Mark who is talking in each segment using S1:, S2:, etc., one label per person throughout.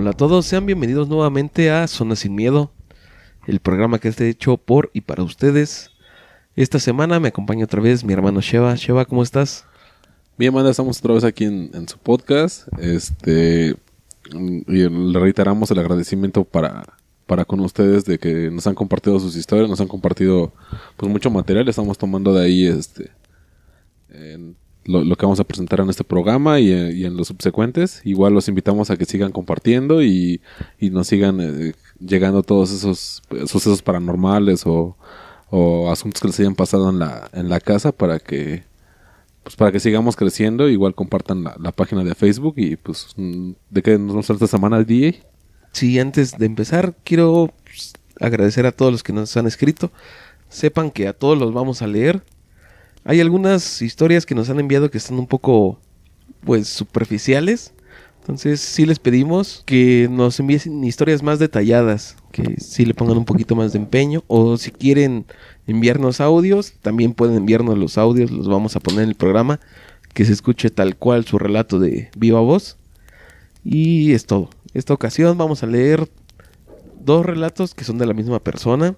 S1: Hola a todos, sean bienvenidos nuevamente a Zona Sin Miedo, el programa que está hecho por y para ustedes. Esta semana me acompaña otra vez mi hermano Sheva. Sheva, ¿cómo estás?
S2: Bien, Amanda, estamos otra vez aquí en, en su podcast. Este y le reiteramos el agradecimiento para, para con ustedes de que nos han compartido sus historias, nos han compartido pues mucho material, estamos tomando de ahí este lo, que vamos a presentar en este programa y, en los subsecuentes. Igual los invitamos a que sigan compartiendo y, y nos sigan eh, llegando todos esos eh, sucesos paranormales o, o asuntos que les hayan pasado en la, en la casa para que pues para que sigamos creciendo, igual compartan la, la página de Facebook y pues mm, de qué nos hablar esta semana DJ.
S1: Sí, antes de empezar, quiero pues, agradecer a todos los que nos han escrito. Sepan que a todos los vamos a leer. Hay algunas historias que nos han enviado que están un poco, pues, superficiales. Entonces, sí les pedimos que nos envíen historias más detalladas, que sí le pongan un poquito más de empeño. O si quieren enviarnos audios, también pueden enviarnos los audios, los vamos a poner en el programa, que se escuche tal cual su relato de viva voz. Y es todo. Esta ocasión vamos a leer dos relatos que son de la misma persona.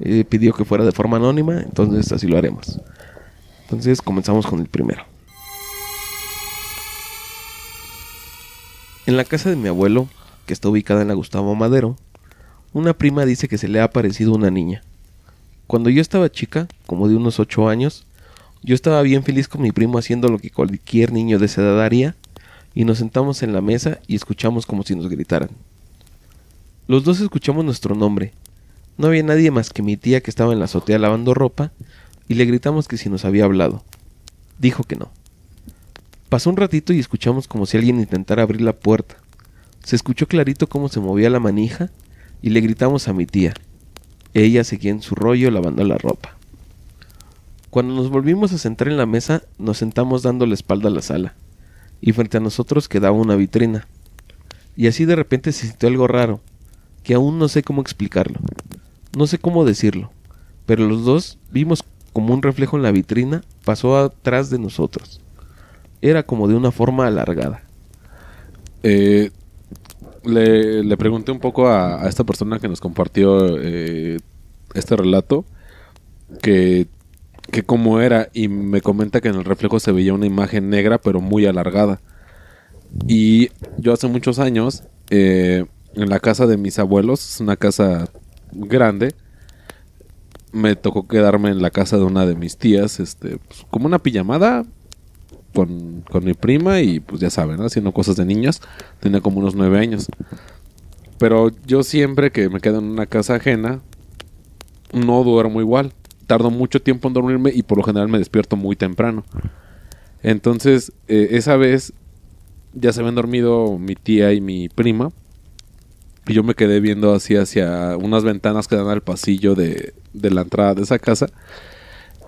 S1: Eh, pidió que fuera de forma anónima, entonces así lo haremos. Entonces comenzamos con el primero. En la casa de mi abuelo, que está ubicada en la Gustavo Madero, una prima dice que se le ha aparecido una niña. Cuando yo estaba chica, como de unos 8 años, yo estaba bien feliz con mi primo haciendo lo que cualquier niño de esa edad haría, y nos sentamos en la mesa y escuchamos como si nos gritaran. Los dos escuchamos nuestro nombre. No había nadie más que mi tía que estaba en la azotea lavando ropa, y le gritamos que si nos había hablado. Dijo que no. Pasó un ratito y escuchamos como si alguien intentara abrir la puerta. Se escuchó clarito cómo se movía la manija y le gritamos a mi tía. Ella seguía en su rollo lavando la ropa. Cuando nos volvimos a sentar en la mesa, nos sentamos dando la espalda a la sala, y frente a nosotros quedaba una vitrina. Y así de repente se sintió algo raro, que aún no sé cómo explicarlo. No sé cómo decirlo, pero los dos vimos como un reflejo en la vitrina pasó atrás de nosotros. Era como de una forma alargada.
S2: Eh, le, le pregunté un poco a, esta persona que nos compartió eh, este relato que, que cómo era y me comenta que en el reflejo se veía una imagen negra pero muy alargada. Y yo hace muchos años, eh, en la casa de mis abuelos, es una casa grande, me tocó quedarme en la casa de una de mis tías, este, pues, como una pijamada con, mi prima y pues ya saben, ¿no? haciendo cosas de niños. Tenía como unos nueve años. Pero yo siempre que me quedo en una casa ajena, no duermo igual. Tardo mucho tiempo en dormirme y por lo general me despierto muy temprano. Entonces, eh, esa vez ya se habían dormido mi tía y mi prima. Y yo me quedé viendo así hacia unas ventanas que dan al pasillo de, de la entrada de esa casa.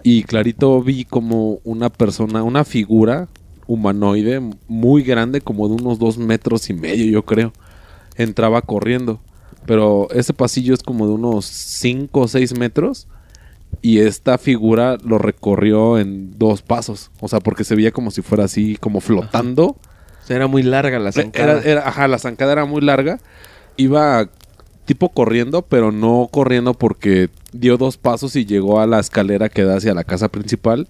S2: Y clarito vi como una persona, una figura humanoide muy grande, como de unos dos metros y medio, yo creo. Entraba corriendo. Pero ese pasillo es como de unos cinco o seis metros. Y esta figura lo recorrió en dos pasos. O sea, porque se veía como si fuera así, como flotando.
S1: O sea, era muy larga la zancada.
S2: Era, era- ajá, la zancada era muy larga. Iba tipo corriendo, pero no corriendo porque dio dos pasos y llegó a la escalera que da hacia la casa principal.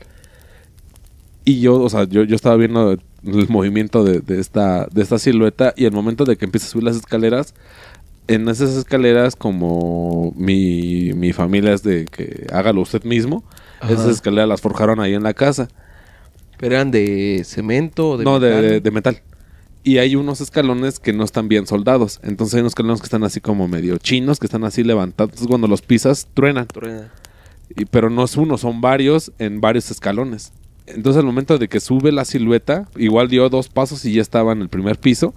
S2: Y yo, o sea, yo, yo estaba viendo el movimiento de, de esta, de esta silueta y el momento de que empieza a subir las escaleras, en esas escaleras como mi, mi familia es de que hágalo usted mismo,
S1: Ajá.
S2: esas escaleras las forjaron ahí en la casa.
S1: Pero eran de cemento o de
S2: no, de,
S1: metal?
S2: de- de metal. Y hay unos escalones que no están bien soldados. Entonces hay unos escalones que están así como medio chinos, que están así levantados. Entonces cuando los pisas, truenan.
S1: Truena.
S2: Y- pero no es uno, son varios en varios escalones. Entonces al momento de que sube la silueta, igual dio dos pasos y ya estaba en el primer piso.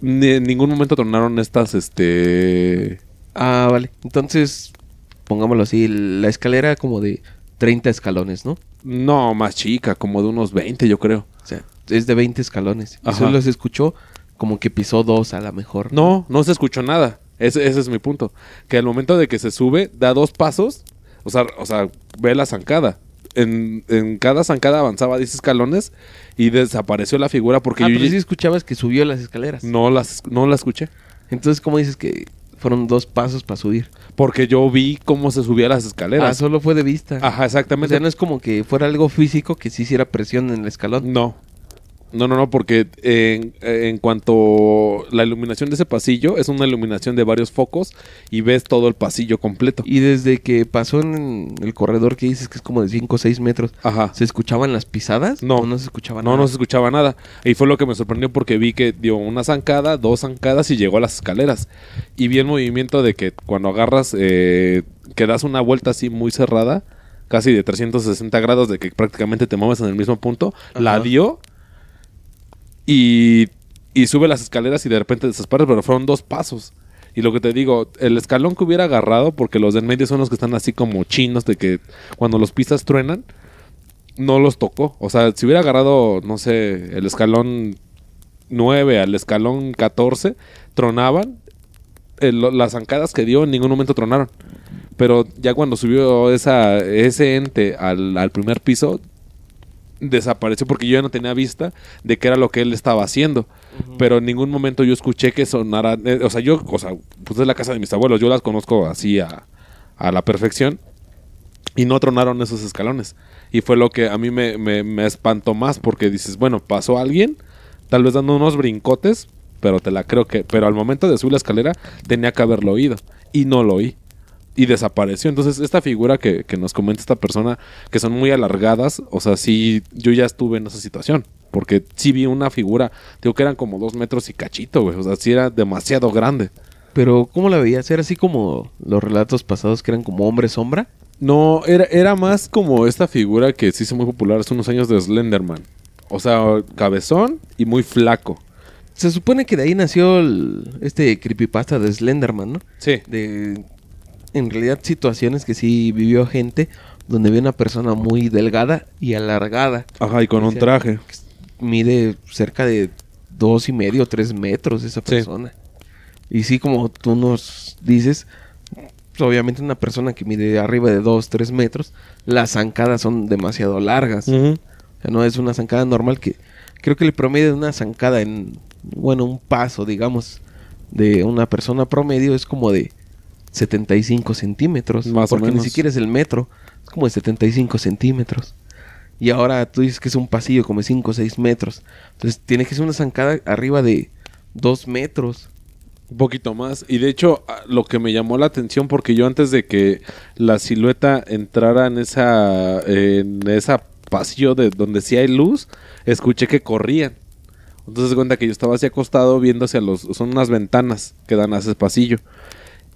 S2: Ni- en ningún momento tronaron estas, este...
S1: Ah, vale. Entonces, pongámoslo así, la escalera como de 30 escalones, ¿no?
S2: No, más chica, como de unos 20, yo creo.
S1: O sea, es de 20 escalones. Y
S2: Ajá.
S1: solo se escuchó como que pisó dos a la mejor.
S2: No, no se escuchó nada. Ese, ese es mi punto. Que al momento de que se sube, da dos pasos, o sea, o sea ve la zancada. En, en cada zancada avanzaba 10 escalones y desapareció la figura porque
S1: Ah,
S2: yo
S1: pero sí escuchabas que subió las escaleras.
S2: no, las, no la escuché.
S1: Entonces, ¿cómo dices que fueron dos pasos para subir?
S2: Porque yo vi cómo se subía las
S1: Ah,
S2: escaleras.
S1: solo fue de vista.
S2: Ajá,
S1: O
S2: exactamente.
S1: sea, no es como que fuera algo físico que sí hiciera presión en el escalón.
S2: No. No, no, no, porque en, en cuanto la iluminación de ese pasillo es una iluminación de varios focos y ves todo el pasillo completo.
S1: Y desde que pasó en el corredor que dices que es como de 5 o 6 metros,
S2: Ajá.
S1: ¿se escuchaban las pisadas?
S2: No.
S1: ¿O no se escuchaba
S2: No,
S1: nada?
S2: no se escuchaba nada. Y fue lo que me sorprendió porque vi que dio una zancada, dos zancadas y llegó a las escaleras. Y vi el movimiento de que cuando agarras, eh, que das una vuelta así muy cerrada, casi de 360 grados, de que prácticamente te mueves en el mismo punto, la dio y, y sube las escaleras y de repente desaparece, pero fueron dos pasos. Y lo que te digo, el escalón que hubiera agarrado, porque los de en medio son los que están así como chinos, de que cuando los pisas truenan, no los tocó. O sea, si hubiera agarrado, no sé, el escalón 9 al escalón 14, tronaban. Lo- las zancadas que dio en ningún momento tronaron. Pero ya cuando subió esa, ese ente al primer piso, desapareció porque yo ya no tenía vista de qué era lo que él estaba haciendo. Pero en ningún momento yo escuché que sonara. eh, o sea, yo, o sea, pues es la casa de mis abuelos, yo las conozco así a, a la perfección. Y no tronaron esos escalones. Y fue lo que a mí me, me, me espantó más porque dices, bueno, pasó alguien, tal vez dando unos brincotes, pero te la creo que. Pero al momento de subir la escalera tenía que haberlo oído. Y no lo oí. Y desapareció. Entonces, esta figura que, que nos comenta esta persona, que son muy alargadas, o sea, sí, yo ya estuve en esa situación. Porque sí vi una figura, digo que eran como dos metros y cachito, güey. O sea, sí era demasiado grande.
S1: Pero, ¿cómo la veías? ¿Era así como los relatos pasados que eran como hombre sombra?
S2: No, era, era más como esta figura que se hizo muy popular hace unos años de Slenderman. O sea, cabezón y muy flaco.
S1: Se supone que de ahí nació el- este creepypasta de Slenderman, ¿no?
S2: Sí.
S1: De, en realidad, situaciones que sí vivió gente donde ve una persona muy delgada y alargada.
S2: Ajá, y con
S1: O
S2: un traje.
S1: Mide cerca de dos y medio, tres metros esa
S2: Sí.
S1: persona. Y sí, como tú nos dices, obviamente una persona que mide arriba de dos, tres metros, las zancadas son demasiado largas. O sea, no es una zancada normal que creo que el promedio de una zancada en, bueno, un paso, digamos, de una persona promedio es como de 75 centímetros.
S2: Más o
S1: porque
S2: menos.
S1: ni siquiera es el metro, es como de 75 centímetros. Y ahora tú dices que es un pasillo como de 5 o 6 metros. Entonces tiene que ser una zancada arriba de 2 metros.
S2: Un poquito más. Y de hecho, a- lo que me llamó la atención, porque yo antes de que la silueta entrara en esa, en esa pasillo de donde sí hay luz, escuché que corrían. Entonces cuenta que yo estaba así acostado viendo hacia los... Son unas ventanas que dan a ese pasillo.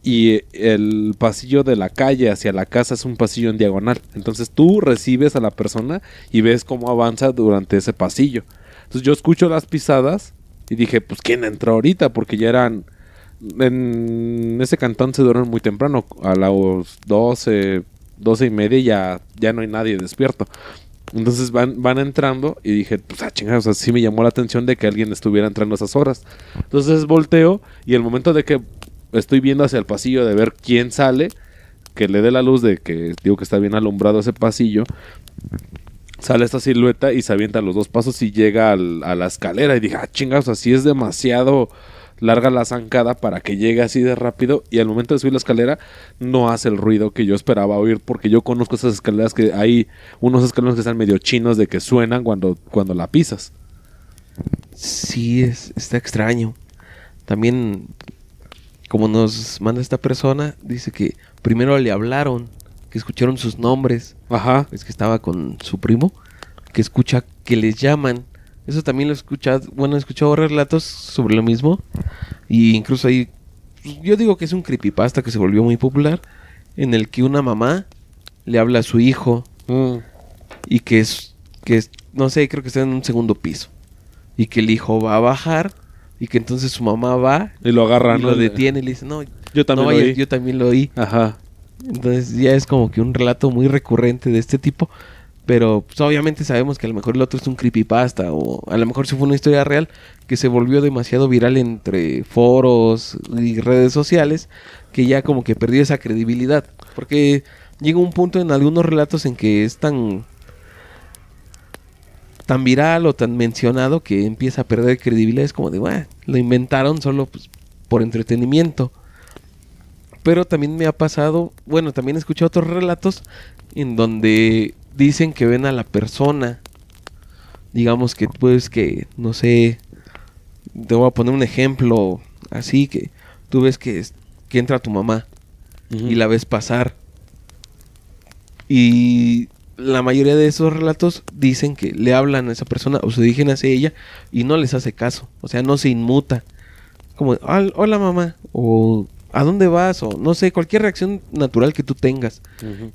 S2: Y el pasillo de la calle hacia la casa es un pasillo en diagonal. Entonces tú recibes a la persona y ves cómo avanza durante ese pasillo. Entonces yo escucho las pisadas y dije, pues ¿quién entró ahorita? Porque ya eran... En ese cantón se duermen muy temprano. A las 12, 12 y media ya, ya no hay nadie despierto. Entonces van, van entrando y dije, pues ah, chingada, o sea, sí me llamó la atención de que alguien estuviera entrando a esas horas. Entonces volteo y el momento de que estoy viendo hacia el pasillo de ver quién sale, que le dé la luz de que digo que está bien alumbrado ese pasillo, sale esta silueta y se avienta los dos pasos y llega a la escalera y dije, ah, chingados, así es demasiado larga la zancada para que llegue así de rápido y al momento de subir la escalera no hace el ruido que yo esperaba oír porque yo conozco esas escaleras que hay unos escalones que están medio chinos de que suenan cuando, cuando la pisas.
S1: Sí, es, está extraño. También, como nos manda esta persona, dice que primero le hablaron, que escucharon sus nombres,
S2: Ajá.
S1: es que estaba con su primo, que escucha que les llaman. Eso también lo he escuchado, bueno, he escuchado relatos sobre lo mismo. Y incluso ahí, yo digo que es un creepypasta que se volvió muy popular, en el que una mamá le habla a su hijo
S2: Mm.
S1: y que es, que es, no sé, creo que está en un segundo piso. Y que el hijo va a bajar y que entonces su mamá va
S2: Y lo
S1: y lo detiene y le dice, no,
S2: Yo también
S1: no
S2: lo
S1: vayas,
S2: oí.
S1: yo también lo oí.
S2: Ajá.
S1: Entonces ya es como que un relato muy recurrente de este tipo. Pero pues, obviamente sabemos que a lo mejor el otro es un creepypasta o a lo mejor sí fue una historia real que se volvió demasiado viral entre foros y redes sociales que ya como que perdió esa credibilidad. Porque llega un punto en algunos relatos en que es tan tan viral o tan mencionado que empieza a perder credibilidad. Es como de, bueno, lo inventaron solo pues, por entretenimiento. Pero también me ha pasado, bueno, también he escuchado otros relatos en donde dicen que ven a la persona. Digamos que pues que, no sé, te voy a poner un ejemplo así que tú ves que, que entra tu mamá y la ves pasar. Y la mayoría de esos relatos dicen que le hablan a esa persona o se dirigen hacia ella y no les hace caso. O sea, no se inmuta. Como, hola mamá, o ¿a dónde vas? O no sé, cualquier reacción natural que tú tengas.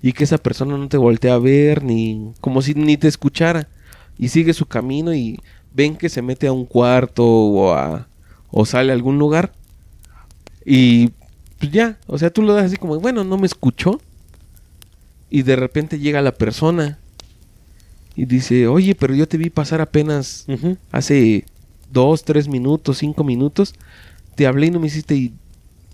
S1: Y que esa persona no te voltee a ver, ni como si ni te escuchara. Y sigue su camino y ven que se mete a un cuarto o, a, o sale a algún lugar. Y pues ya, o sea, tú lo das así como, bueno, no me escuchó. Y de repente llega la persona y dice, oye, pero yo te vi pasar apenas hace dos, tres minutos, cinco minutos. Te hablé y no me hiciste. Y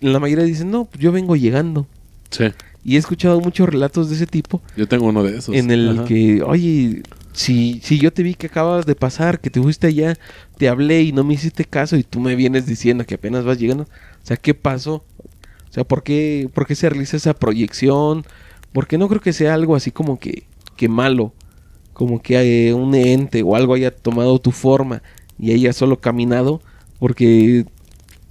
S1: la mayoría dicen, no, pues yo vengo llegando.
S2: Sí.
S1: Y he escuchado muchos relatos de ese tipo.
S2: Yo tengo uno de esos.
S1: En el que, oye, si, si yo te vi que acabas de pasar, que te fuiste allá, te hablé y no me hiciste caso y tú me vienes diciendo que apenas vas llegando. O sea, ¿qué pasó? O sea, ¿por qué, por qué se realiza esa proyección? Porque no creo que sea algo así como que, que malo. Como que un ente o algo haya tomado tu forma y haya solo caminado. Porque,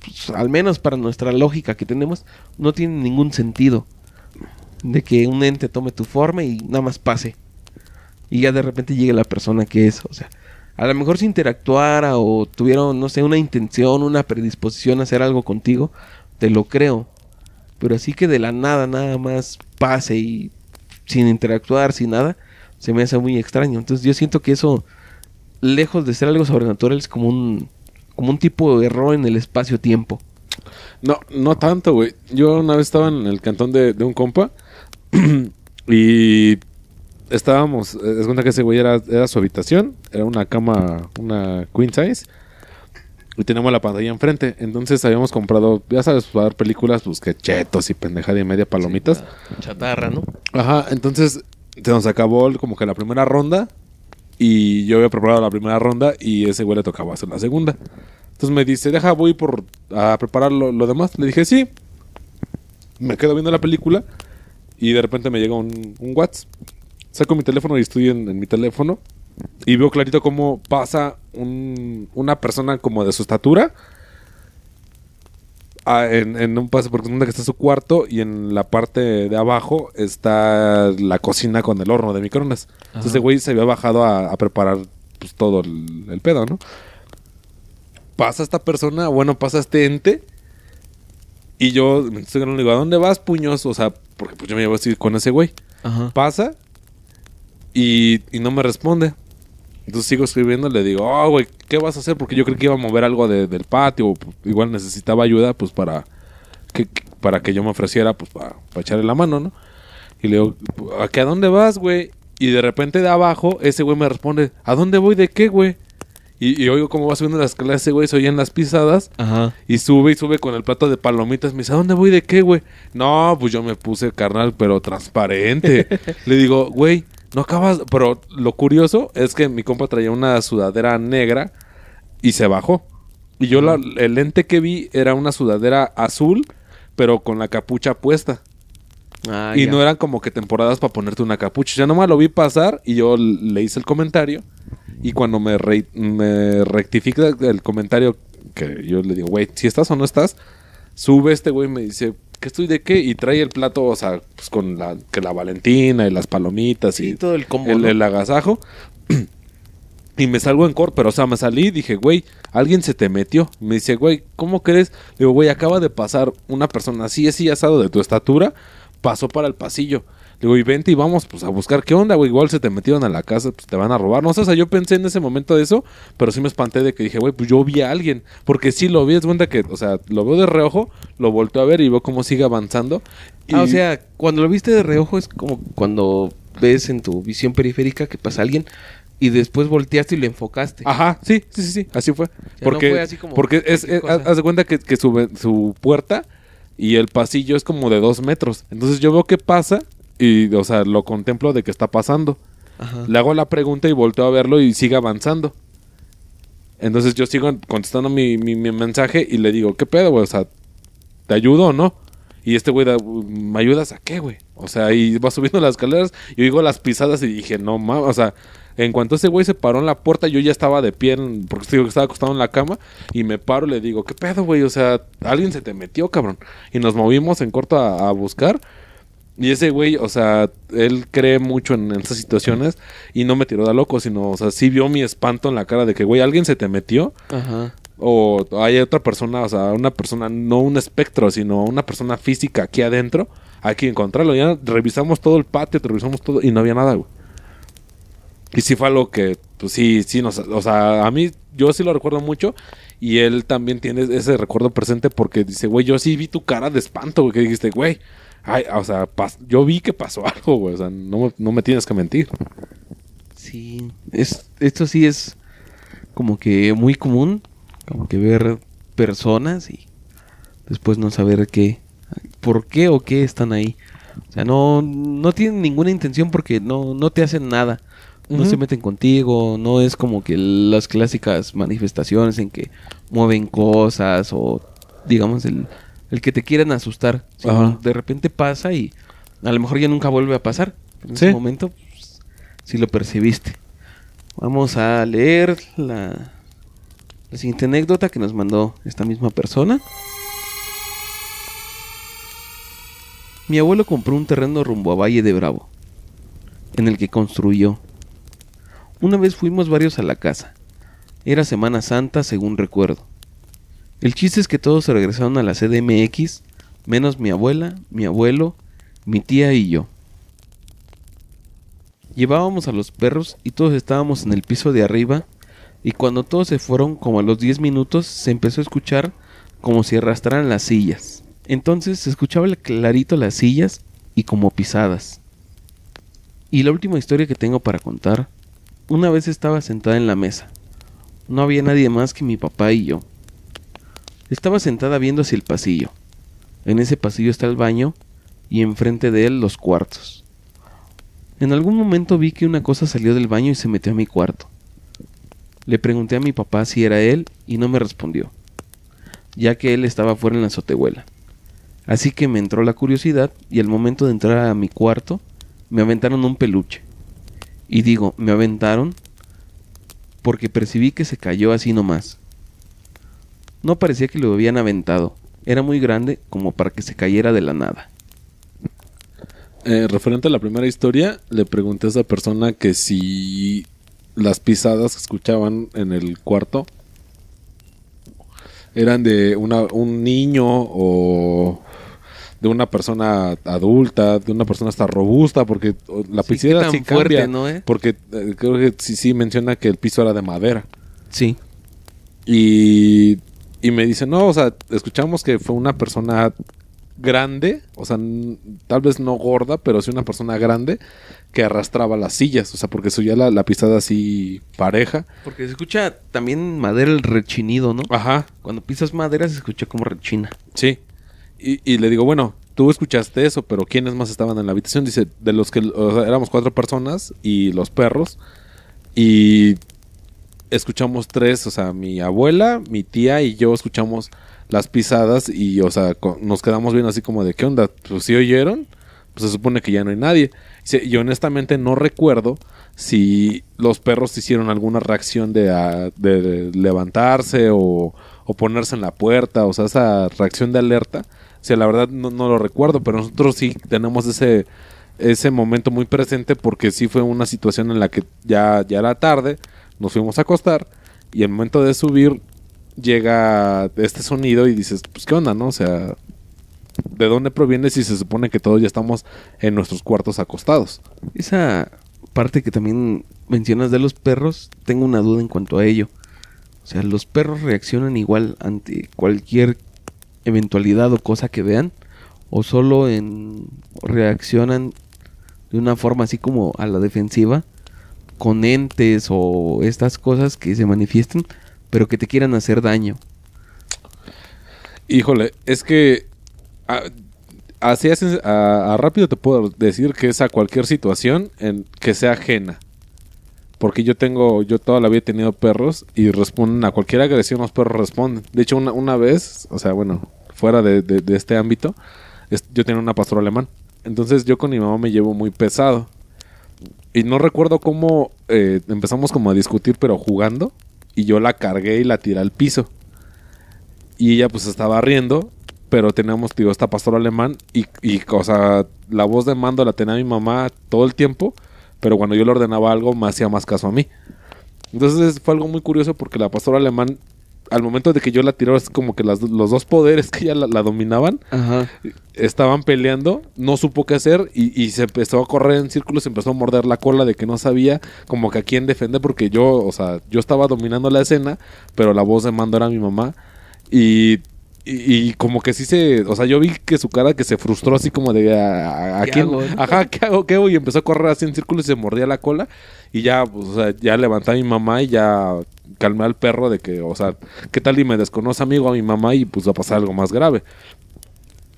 S1: pues, al menos para nuestra lógica que tenemos, no tiene ningún sentido. De que un ente tome tu forma y nada más pase y ya de repente llegue la persona que es. O sea, a lo mejor si interactuara o tuvieron, no sé, una intención, una predisposición a hacer algo contigo, te lo creo. Pero así que de la nada, nada más pase y sin interactuar, sin nada, se me hace muy extraño. Entonces yo siento que eso, lejos de ser algo sobrenatural, es como un, como un tipo de error en el espacio-tiempo.
S2: No, no tanto, güey. Yo una vez estaba en el cantón de, un compa y estábamos, es cuenta que ese güey era, era su habitación, era una cama, una queen size, y teníamos la pantalla enfrente. Entonces habíamos comprado, ya sabes, para ver películas, pues que chetos y pendejada y media palomitas.
S1: chatarra, ¿no?
S2: Ajá, entonces se nos acabó como que la primera ronda, y yo había preparado la primera ronda, y ese güey le tocaba hacer la segunda. Entonces me dice, deja, voy por a preparar lo, lo demás. Le dije, sí. Me quedo viendo la película, y de repente me llega un, un WhatsApp saco mi teléfono y estoy en, mi teléfono y veo clarito cómo pasa una persona como de su estatura en, un pase por donde está su cuarto y en la parte de abajo está la cocina con el horno de microondas. Entonces ese güey se había bajado a, preparar pues, todo el, pedo, ¿no? Pasa esta persona, bueno, pasa este ente y yo me estoy le digo, ¿a dónde vas, puños? O sea, porque pues yo me llevo así con ese güey. Pasa y, no me responde. Entonces sigo escribiendo, le digo, oh, güey, ¿qué vas a hacer? Porque yo creí que iba a mover algo del patio, igual necesitaba ayuda, pues para que, para que yo me ofreciera, pues para, echarle la mano, ¿no? Y le digo, ¿a qué a dónde vas, güey? Y de repente de abajo, ese güey me responde, ¿a dónde voy de qué, güey? Y, oigo cómo va subiendo las escaleras ese güey, se oyen las pisadas.
S1: Ajá.
S2: Y sube y sube con el plato de palomitas. Me dice, ¿a dónde voy de qué, güey? No, pues yo me puse carnal, pero transparente. le digo, güey, no acabas. Pero lo curioso es que mi compa traía una sudadera negra y se bajó. Y yo el lente que vi era una sudadera azul, pero con la capucha puesta. Ah, y no eran como que temporadas para ponerte una capucha. Ya nomás lo vi pasar y yo le hice el comentario. Y cuando me, me rectifica el comentario, que yo le digo, güey, si estás o no estás, sube este güey y me dice, ¿qué estoy de qué? Y trae el plato, o sea, pues con la, que la Valentina y las palomitas y
S1: todo el combo.
S2: El, agasajo. y me salgo en cor, pero o sea, me salí y dije, güey, alguien se te metió. Me dice, güey, ¿cómo crees? Digo, güey, acaba de pasar una persona así, así asado de tu estatura, pasó para el pasillo. Digo, y vente y vamos pues a buscar qué onda, güey. Igual se te metieron a la casa, pues te van a robar. No sé, o sea, yo pensé en ese momento de eso, pero sí me espanté de que dije, güey, pues yo vi a alguien. Porque sí lo vi, es cuenta que, o sea, lo veo de reojo, lo volteo a ver y veo cómo sigue avanzando.
S1: Ah, o sea, cuando lo viste de reojo es como cuando ves en tu visión periférica que pasa alguien y después volteaste y lo enfocaste.
S2: Ajá, sí, sí, sí, sí, así fue.
S1: no
S2: porque
S1: fue así como
S2: porque es,
S1: cosa.
S2: haz de cuenta que, que su, su puerta y el pasillo es como de dos metros. Entonces yo veo que pasa y, o sea, lo contemplo de que está pasando.
S1: Ajá.
S2: Le hago la pregunta y volteo a verlo y sigue avanzando. Entonces yo sigo contestando mi, mi- mi mensaje y le digo, ¿qué pedo, güey? O sea, ¿te ayudo o no? Y este güey, ¿me ayudas a qué, güey? O sea, y va subiendo las escaleras y oigo las pisadas y dije, no mames, o sea, en cuanto ese güey se paró en la puerta, yo ya estaba de pie, en- porque digo que estaba acostado en la cama, y me paro y le digo, ¿qué pedo, güey? O sea, alguien se te metió, cabrón. Y nos movimos en corto a, a buscar. Y ese güey, o sea, él cree mucho en, esas situaciones y no me tiró de loco, sino, o sea, sí vio mi espanto en la cara de que, güey, alguien se te metió
S1: Ajá.
S2: o hay otra persona, o sea, una persona, no un espectro, sino una persona física aquí adentro, hay que encontrarlo. Ya revisamos todo el patio, revisamos todo y no había nada, güey. Y sí fue algo que, pues sí, sí, nos, o sea, a mí, yo sí lo recuerdo mucho y él también tiene ese recuerdo presente porque dice, güey, yo sí vi tu cara de espanto, güey, que dijiste, güey, ay, o sea, pas- yo vi que pasó algo, güey, o sea, no, no me tienes que mentir.
S1: Sí, es, esto sí es como que muy común, como que ver personas y después no saber qué, por qué o qué están ahí. O sea, no, no tienen ninguna intención porque no, no te hacen nada. No se meten contigo, no es como que las clásicas manifestaciones en que mueven cosas o digamos el, el que te quieran asustar. sino de repente pasa y a lo mejor ya nunca vuelve a pasar. En
S2: Sí.
S1: ese momento, pues, si lo percibiste. Vamos a leer la, la siguiente anécdota que nos mandó esta misma persona. Mi abuelo compró un terreno rumbo a Valle de Bravo, en el que construyó. Una vez fuimos varios a la casa. Era Semana Santa, según recuerdo. El chiste es que todos se regresaron a la CDMX, menos mi abuela, mi abuelo, mi tía y yo. Llevábamos a los perros y todos estábamos en el piso de arriba y cuando todos se fueron como a los 10 minutos se empezó a escuchar como si arrastraran las sillas. Entonces se escuchaba clarito las sillas y como pisadas. Y la última historia que tengo para contar, una vez estaba sentada en la mesa. No había nadie más que mi papá y yo. Estaba sentada viendo hacia el pasillo. En ese pasillo está el baño y enfrente de él los cuartos. En algún momento vi que una cosa salió del baño y se metió a mi cuarto. Le pregunté a mi papá si era él y no me respondió, ya que él estaba fuera en la azotehuela. Así que me entró la curiosidad y al momento de entrar a mi cuarto me aventaron un peluche. Y digo, me aventaron porque percibí que se cayó así nomás. No parecía que lo habían aventado, era muy grande como para que se cayera de la nada.
S2: Eh, referente a la primera historia, le pregunté a esa persona que si las pisadas que escuchaban en el cuarto eran de una, un niño o de una persona adulta, de una persona hasta robusta, porque la
S1: Sí, tan
S2: sí
S1: fuerte,
S2: cambia,
S1: ¿no, eh?
S2: porque eh, creo que sí, sí menciona que el piso era de madera.
S1: Sí.
S2: Y, y me dice, no, o sea, escuchamos que fue una persona grande, o sea, tal vez no gorda, pero sí una persona grande que arrastraba las sillas, o sea, porque subía la, la pisada así pareja.
S1: Porque se escucha también madera el rechinido, ¿no?
S2: Ajá,
S1: Cuando pisas madera se escucha como rechina.
S2: sí. Y, y le digo, bueno, tú escuchaste eso, pero ¿quiénes más estaban en la habitación? Dice, de los que, o sea, éramos cuatro personas y los perros. Y escuchamos tres, o sea, mi abuela, mi tía y yo escuchamos las pisadas y, o sea, nos quedamos bien así como de, ¿qué onda? Pues si oyeron, pues se supone que ya no hay nadie. Y honestamente no recuerdo si los perros hicieron alguna reacción de, ah, de levantarse o, o ponerse en la puerta, o sea, esa reacción de alerta. O sea, la verdad no, no lo recuerdo, pero nosotros sí tenemos ese, ese momento muy presente porque sí fue una situación en la que ya, ya era tarde, nos fuimos a acostar y el momento de subir llega este sonido y dices, pues qué onda, ¿no? O sea, ¿de dónde proviene si se supone que todos ya estamos en nuestros cuartos acostados?
S1: Esa parte que también mencionas de los perros, tengo una duda en cuanto a ello. O sea, los perros reaccionan igual ante cualquier eventualidad o cosa que vean, o solo en reaccionan de una forma así como a la defensiva con entes o estas cosas que se manifiesten, pero que te quieran hacer daño.
S2: Híjole, es que así es, a, rápido te puedo decir que es a cualquier situación en que sea ajena. Porque yo tengo, yo toda la vida he tenido perros y responden a cualquier agresión, los perros responden. De hecho, una, una vez, o sea, bueno, fuera de, de- este ámbito, yo tenía una pastora alemán. Entonces yo con mi mamá me llevo muy pesado. Y no recuerdo cómo eh, empezamos como a discutir, pero jugando. Y yo la cargué y la tiré al piso. Y ella pues estaba riendo, pero teníamos, digo, esta pastora alemán. Y, y, o sea, la voz de mando la tenía mi mamá todo el tiempo. Pero cuando yo le ordenaba algo, me hacía más caso a mí. Entonces fue algo muy curioso porque la pastora alemán, al momento de que yo la tiré, es como que las- los dos poderes que ella la- la dominaban
S1: Ajá.
S2: estaban peleando, no supo qué hacer y, y se empezó a correr en círculos, se empezó a morder la cola de que no sabía como que a quién defender porque yo, o sea, yo estaba dominando la escena, pero la voz de mando era mi mamá y, y, y como que sí se, o sea, yo vi que su cara que se frustró así como de a, a- a
S1: ¿Qué
S2: quién,
S1: hago, no?
S2: ajá, ¿qué hago? ¿Qué hago? Y empezó a correr así en círculos y se mordía la cola y ya, pues, o sea, ya levanté a mi mamá y ya calmé al perro de que, o sea, ¿qué tal y me desconoce amigo a mi mamá y pues va a pasar algo más grave?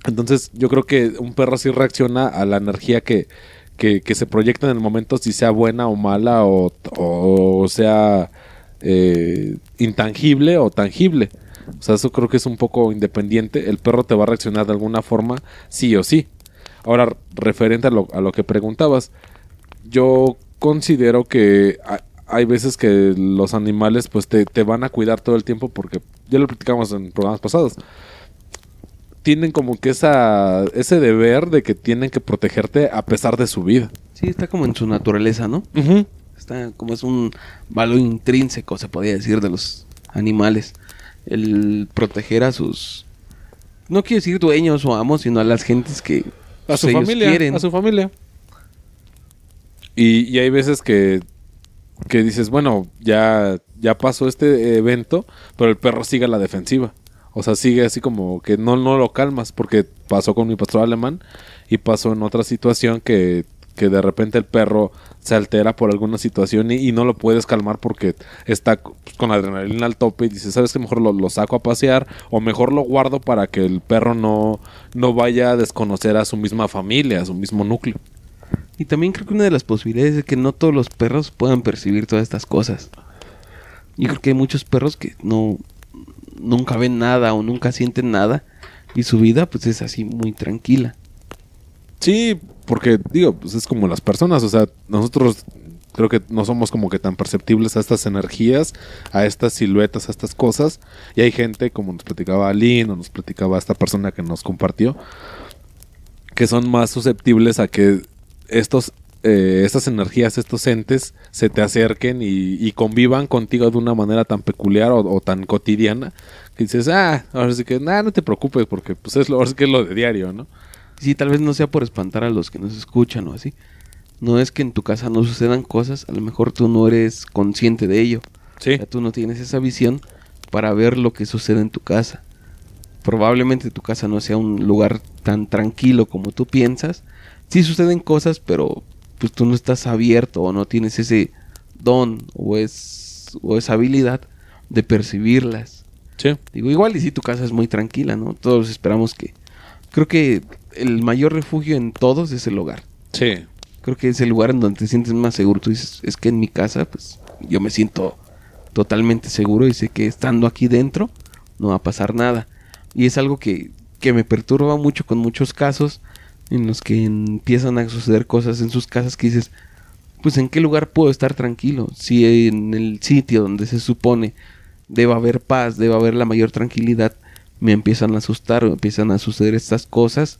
S2: Entonces yo creo que un perro sí reacciona a la energía que, que, que se proyecta en el momento, si sea buena o mala o, o sea eh, intangible o tangible. O sea, eso creo que es un poco independiente. El perro te va a reaccionar de alguna forma, sí o sí. Ahora, referente a lo, a lo que preguntabas, yo considero que ha- hay veces que los animales pues te, te van a cuidar todo el tiempo porque ya lo platicamos en programas pasados tienen como que esa ese deber de que tienen que protegerte a pesar de su vida.
S1: Sí, está como en su naturaleza, ¿no? Está como es un valor intrínseco, se podría decir, de los animales. El proteger a sus... No quiero decir dueños o amos, sino a las gentes que
S2: A
S1: pues,
S2: su
S1: ellos
S2: familia,
S1: quieren.
S2: a su familia. Y, y hay veces que que dices, bueno, ya ya pasó este evento, pero el perro sigue a la defensiva. O sea, sigue así como que no, no lo calmas, porque pasó con mi pastor alemán y pasó en otra situación que, que de repente el perro se altera por alguna situación y, y no lo puedes calmar porque está c- con la adrenalina al tope y dices, ¿sabes que Mejor lo, lo saco a pasear o mejor lo guardo para que el perro no, no vaya a desconocer a su misma familia, a su mismo núcleo.
S1: Y también creo que una de las posibilidades es que no todos los perros puedan percibir todas estas cosas. Yo creo que hay muchos perros que no nunca ven nada o nunca sienten nada y su vida pues es así muy tranquila.
S2: Sí, porque digo, pues es como las personas, o sea, nosotros creo que no somos como que tan perceptibles a estas energías, a estas siluetas, a estas cosas, y hay gente como nos platicaba Aline o nos platicaba esta persona que nos compartió, que son más susceptibles a que estos eh, estas energías, estos entes se te acerquen y, y convivan contigo de una manera tan peculiar o, tan cotidiana que dices, ah, ahora sí que, nah, no te preocupes porque pues es lo, que es lo de diario, ¿no?
S1: Y sí, tal vez no sea por espantar a los que nos escuchan o así. No es que en tu casa no sucedan cosas, a lo mejor tú no eres consciente de ello.
S2: Sí.
S1: O sea, tú no tienes esa visión para ver lo que sucede en tu casa. Probablemente tu casa no sea un lugar tan tranquilo como tú piensas. Sí suceden cosas, pero pues tú no estás abierto o no tienes ese don o, es, o esa habilidad de percibirlas.
S2: Sí.
S1: Digo, igual y si tu casa es muy tranquila, ¿no? Todos esperamos que... Creo que el mayor refugio en todos es el hogar.
S2: Sí.
S1: Creo que es el lugar en donde te sientes más seguro. Tú dices, es que en mi casa, pues yo me siento totalmente seguro y sé que estando aquí dentro no va a pasar nada. Y es algo que, que me perturba mucho con muchos casos en los que empiezan a suceder cosas en sus casas que dices, pues en qué lugar puedo estar tranquilo. Si en el sitio donde se supone deba haber paz, deba haber la mayor tranquilidad, me empiezan a asustar o empiezan a suceder estas cosas,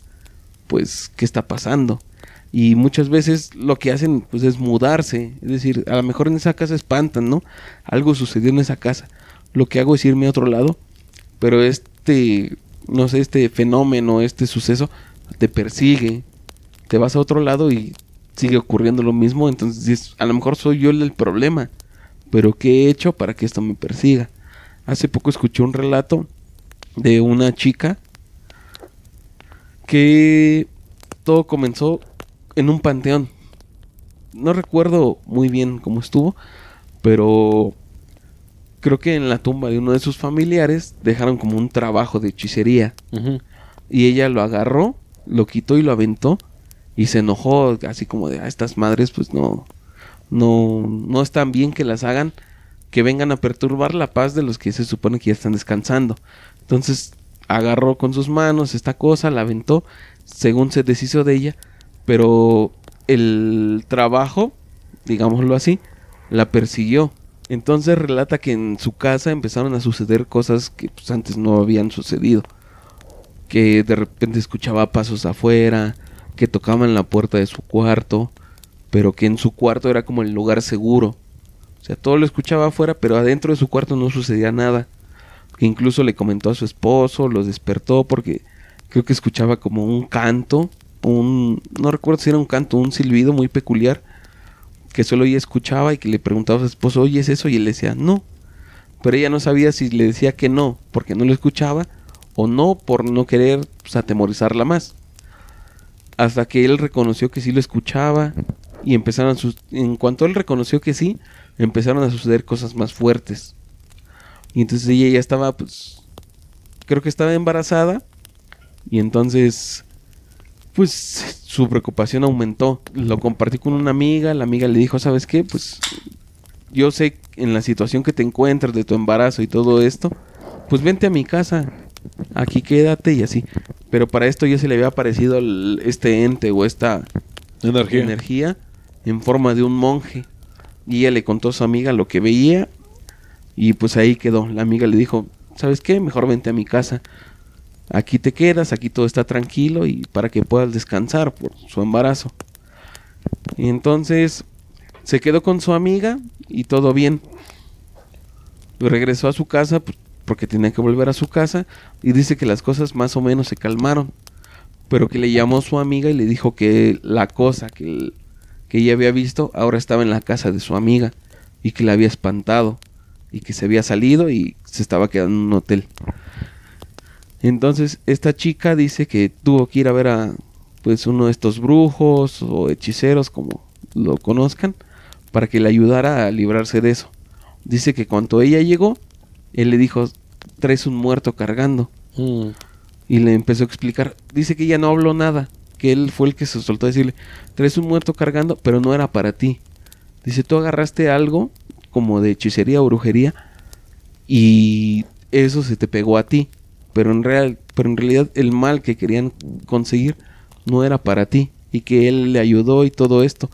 S1: pues, ¿qué está pasando? Y muchas veces lo que hacen pues es mudarse, es decir, a lo mejor en esa casa espantan, ¿no? Algo sucedió en esa casa. Lo que hago es irme a otro lado, pero este, no sé, este fenómeno, este suceso te persigue, te vas a otro lado y sigue ocurriendo lo mismo, entonces a lo mejor soy yo el problema, pero ¿qué he hecho para que esto me persiga? Hace poco escuché un relato de una chica que todo comenzó en un panteón. No recuerdo muy bien cómo estuvo, pero creo que en la tumba de uno de sus familiares dejaron como un trabajo de hechicería. Y ella lo agarró, lo quitó y lo aventó. Y se enojó, así como de, a estas madres, pues no, no, no están bien que las hagan, que vengan a perturbar la paz de los que se supone que ya están descansando. Entonces agarró con sus manos esta cosa, la aventó, según se deshizo de ella, pero el trabajo, digámoslo así, la persiguió. Entonces relata que en su casa empezaron a suceder cosas que pues, antes no habían sucedido. Que de repente escuchaba pasos afuera, que tocaban la puerta de su cuarto, pero que en su cuarto era como el lugar seguro. O sea, todo lo escuchaba afuera, pero adentro de su cuarto no sucedía nada. Incluso le comentó a su esposo, lo despertó porque creo que escuchaba como un canto, un no recuerdo si era un canto, un silbido muy peculiar que solo ella escuchaba y que le preguntaba a su esposo, oye, ¿es eso? Y él le decía, no. Pero ella no sabía si le decía que no, porque no lo escuchaba, o no por no querer pues, atemorizarla más. Hasta que él reconoció que sí lo escuchaba y empezaron a. En cuanto él reconoció que sí, empezaron a suceder cosas más fuertes. Y entonces ella ya estaba, pues, creo que estaba embarazada. Y entonces pues su preocupación aumentó. Lo compartí con una amiga, la amiga le dijo, ¿sabes qué? Pues yo sé en la situación que te encuentras de tu embarazo y todo esto, pues vente a mi casa, aquí quédate y así. Pero para esto ya se le había aparecido este ente o esta
S2: energía.
S1: energía en forma de un monje. Y ella le contó a su amiga lo que veía y pues ahí quedó. La amiga le dijo, ¿sabes qué? Mejor vente a mi casa aquí te quedas, aquí todo está tranquilo y para que puedas descansar por su embarazo. Y entonces se quedó con su amiga y todo bien. regresó a su casa pues, porque tenía que volver a su casa y dice que las cosas más o menos se calmaron. Pero que le llamó su amiga y le dijo que la cosa que, que ella había visto ahora estaba en la casa de su amiga y que la había espantado y que se había salido y se estaba quedando en un hotel. Entonces esta chica dice que tuvo que ir a ver a pues uno de estos brujos o hechiceros como lo conozcan para que le ayudara a librarse de eso. Dice que cuando ella llegó, él le dijo, traes un muerto cargando. Mm. Y le empezó a explicar, dice que ella no habló nada, que él fue el que se soltó a decirle, traes un muerto cargando, pero no era para ti. Dice, tú agarraste algo como de hechicería o brujería y eso se te pegó a ti pero en, real, pero en realidad el mal que querían conseguir no era para ti y que él le ayudó y todo esto.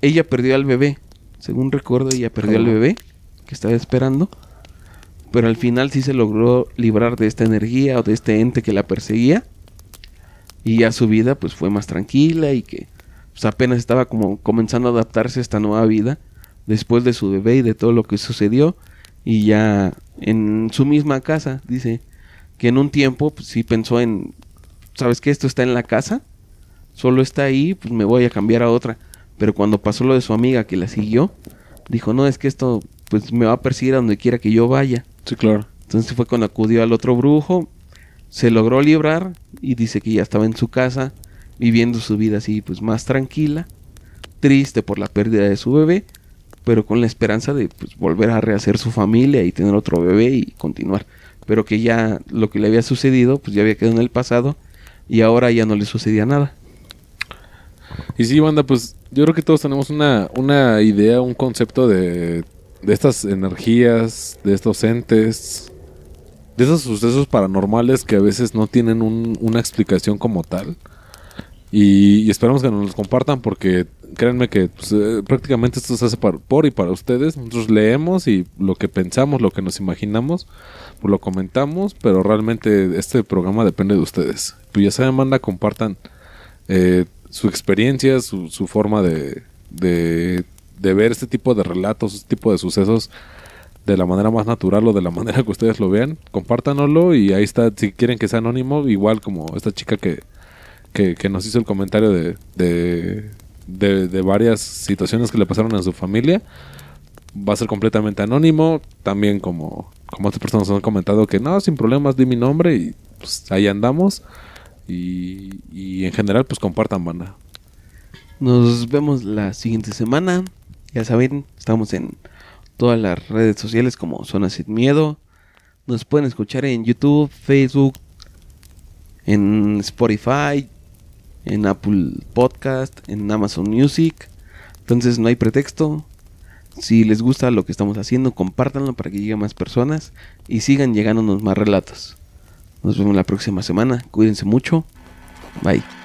S1: Ella perdió al bebé, según recuerdo ella perdió al bebé que estaba esperando, pero al final sí se logró librar de esta energía o de este ente que la perseguía y ya su vida pues fue más tranquila y que pues, apenas estaba como comenzando a adaptarse a esta nueva vida después de su bebé y de todo lo que sucedió y ya en su misma casa dice que en un tiempo pues, sí pensó en, ¿sabes qué? Esto está en la casa, solo está ahí, pues me voy a cambiar a otra. Pero cuando pasó lo de su amiga que la siguió, dijo, no, es que esto pues me va a perseguir a donde quiera que yo vaya.
S2: Sí, claro.
S1: Entonces fue cuando acudió al otro brujo, se logró librar y dice que ya estaba en su casa, viviendo su vida así pues más tranquila, triste por la pérdida de su bebé, pero con la esperanza de pues, volver a rehacer su familia y tener otro bebé y continuar pero que ya lo que le había sucedido, pues ya había quedado en el pasado y ahora ya no le sucedía nada.
S2: Y sí, banda, pues yo creo que todos tenemos una, una idea, un concepto de, de estas energías, de estos entes, de esos sucesos paranormales que a veces no tienen una explicación como tal. Y, esperamos que nos los compartan porque créanme que pues, eh, prácticamente esto se hace por y para ustedes. Nosotros leemos y lo que pensamos, lo que nos imaginamos, pues lo comentamos, pero realmente este programa depende de ustedes. Pues ya saben, manda, compartan eh, su experiencia, su, su forma de, de, de, ver este tipo de relatos, este tipo de sucesos de la manera más natural o de la manera que ustedes lo vean. Compártanoslo y ahí está, si quieren que sea anónimo, igual como esta chica que, que, que nos hizo el comentario de, de, de, de varias situaciones que le pasaron a su familia va a ser completamente anónimo. También como, como otras personas han comentado que no, sin problemas, di mi nombre y pues ahí andamos. Y, y en general, pues compartan banda.
S1: Nos vemos la siguiente semana. Ya saben, estamos en todas las redes sociales como Zona Sin Miedo. Nos pueden escuchar en YouTube, Facebook, en Spotify, en Apple Podcast, en Amazon Music. Entonces no hay pretexto. Si les gusta lo que estamos haciendo, compártanlo para que llegue a más personas y sigan llegándonos más relatos. Nos vemos la próxima semana. Cuídense mucho. Bye.